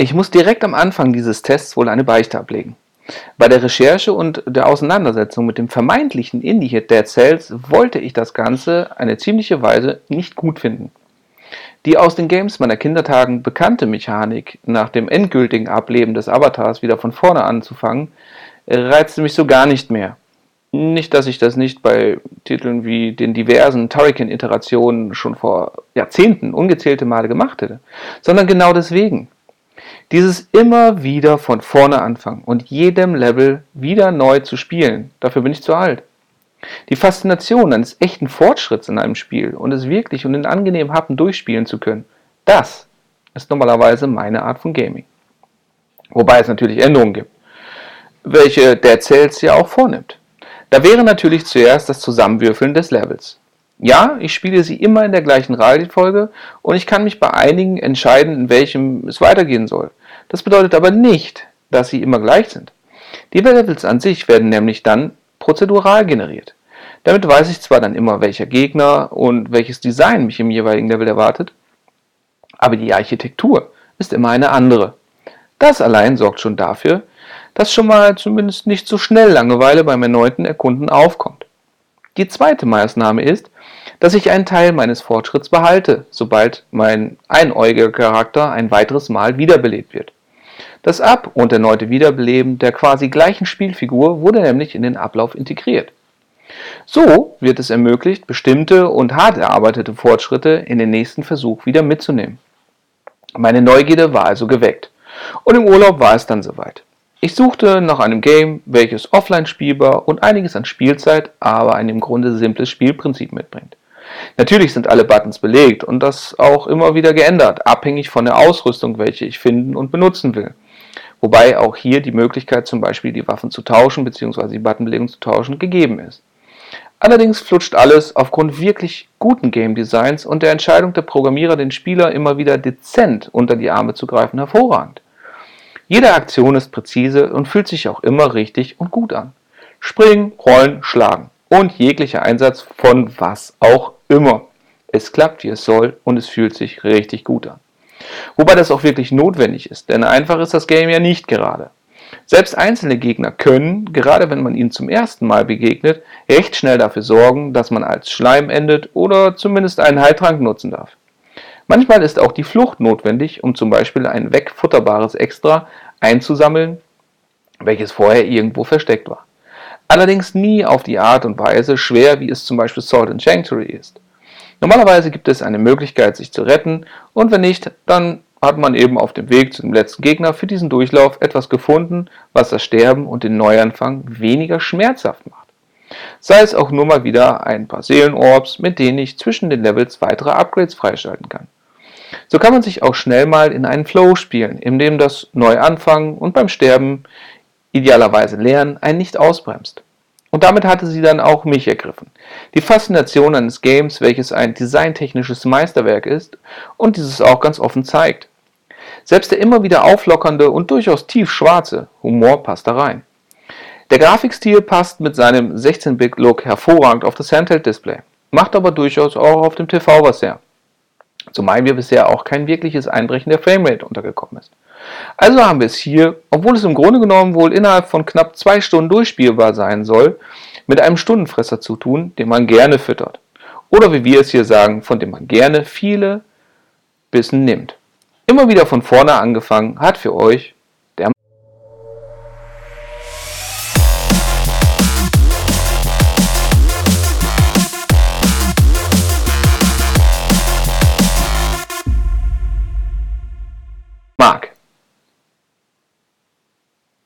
Ich muss direkt am Anfang dieses Tests wohl eine Beichte ablegen. Bei der Recherche und der Auseinandersetzung mit dem vermeintlichen Indie-Hit Dead Cells wollte ich das Ganze eine ziemliche Weise nicht gut finden. Die aus den Games meiner Kindertagen bekannte Mechanik, nach dem endgültigen Ableben des Avatars wieder von vorne anzufangen, reizte mich so gar nicht mehr. Nicht, dass ich das nicht bei Titeln wie den diversen Turrican-Iterationen schon vor Jahrzehnten ungezählte Male gemacht hätte, sondern genau deswegen. Dieses immer wieder von vorne anfangen und jedem Level wieder neu zu spielen, dafür bin ich zu alt. Die Faszination eines echten Fortschritts in einem Spiel und es wirklich und in angenehmen Happen durchspielen zu können, das ist normalerweise meine Art von Gaming. Wobei es natürlich Änderungen gibt, welche der Cells ja auch vornimmt. Da wäre natürlich zuerst das Zusammenwürfeln des Levels. Ja, ich spiele sie immer in der gleichen Reihenfolge und ich kann mich bei einigen entscheiden, in welchem es weitergehen soll. Das bedeutet aber nicht, dass sie immer gleich sind. Die Levels an sich werden nämlich dann prozedural generiert. Damit weiß ich zwar dann immer, welcher Gegner und welches Design mich im jeweiligen Level erwartet, aber die Architektur ist immer eine andere. Das allein sorgt schon dafür, dass schon mal zumindest nicht so schnell Langeweile beim erneuten Erkunden aufkommt. Die zweite Maßnahme ist, dass ich einen Teil meines Fortschritts behalte, sobald mein einäugiger Charakter ein weiteres Mal wiederbelebt wird. Das Ab- und erneute Wiederbeleben der quasi gleichen Spielfigur wurde nämlich in den Ablauf integriert. So wird es ermöglicht, bestimmte und hart erarbeitete Fortschritte in den nächsten Versuch wieder mitzunehmen. Meine Neugierde war also geweckt. Und im Urlaub war es dann soweit. Ich suchte nach einem Game, welches offline spielbar und einiges an Spielzeit, aber ein im Grunde simples Spielprinzip mitbringt. Natürlich sind alle Buttons belegt und das auch immer wieder geändert, abhängig von der Ausrüstung, welche ich finden und benutzen will. Wobei auch hier die Möglichkeit zum Beispiel die Waffen zu tauschen bzw. die Buttonbelegung zu tauschen gegeben ist. Allerdings flutscht alles aufgrund wirklich guten Game Designs und der Entscheidung der Programmierer, den Spieler immer wieder dezent unter die Arme zu greifen, hervorragend. Jede Aktion ist präzise und fühlt sich auch immer richtig und gut an. Springen, rollen, schlagen und jeglicher Einsatz von was auch immer. Es klappt, wie es soll und es fühlt sich richtig gut an. Wobei das auch wirklich notwendig ist, denn einfach ist das Game ja nicht gerade. Selbst einzelne Gegner können, gerade wenn man ihnen zum ersten Mal begegnet, recht schnell dafür sorgen, dass man als Schleim endet oder zumindest einen Heiltrank nutzen darf. Manchmal ist auch die Flucht notwendig, um zum Beispiel ein wegfutterbares Extra einzusammeln, welches vorher irgendwo versteckt war. Allerdings nie auf die Art und Weise schwer, wie es zum Beispiel Salt and Sanctuary ist. Normalerweise gibt es eine Möglichkeit, sich zu retten, und wenn nicht, dann hat man eben auf dem Weg zu dem letzten Gegner für diesen Durchlauf etwas gefunden, was das Sterben und den Neuanfang weniger schmerzhaft macht. Sei es auch nur mal wieder ein paar Seelenorbs, mit denen ich zwischen den Levels weitere Upgrades freischalten kann. So kann man sich auch schnell mal in einen Flow spielen, in dem das Neuanfangen und beim Sterben, idealerweise Lernen, einen nicht ausbremst. Und damit hatte sie dann auch mich ergriffen. Die Faszination eines Games, welches ein designtechnisches Meisterwerk ist und dieses auch ganz offen zeigt. Selbst der immer wieder auflockernde und durchaus tiefschwarze Humor passt da rein. Der Grafikstil passt mit seinem 16-Bit-Look hervorragend auf das Handheld-Display, macht aber durchaus auch auf dem TV was her. Zumal mir bisher auch kein wirkliches Einbrechen der Framerate untergekommen ist. Also haben wir es hier, obwohl es im Grunde genommen wohl innerhalb von knapp zwei Stunden durchspielbar sein soll, mit einem Stundenfresser zu tun, den man gerne füttert. Oder wie wir es hier sagen, von dem man gerne viele Bissen nimmt. Immer wieder von vorne angefangen hat für euch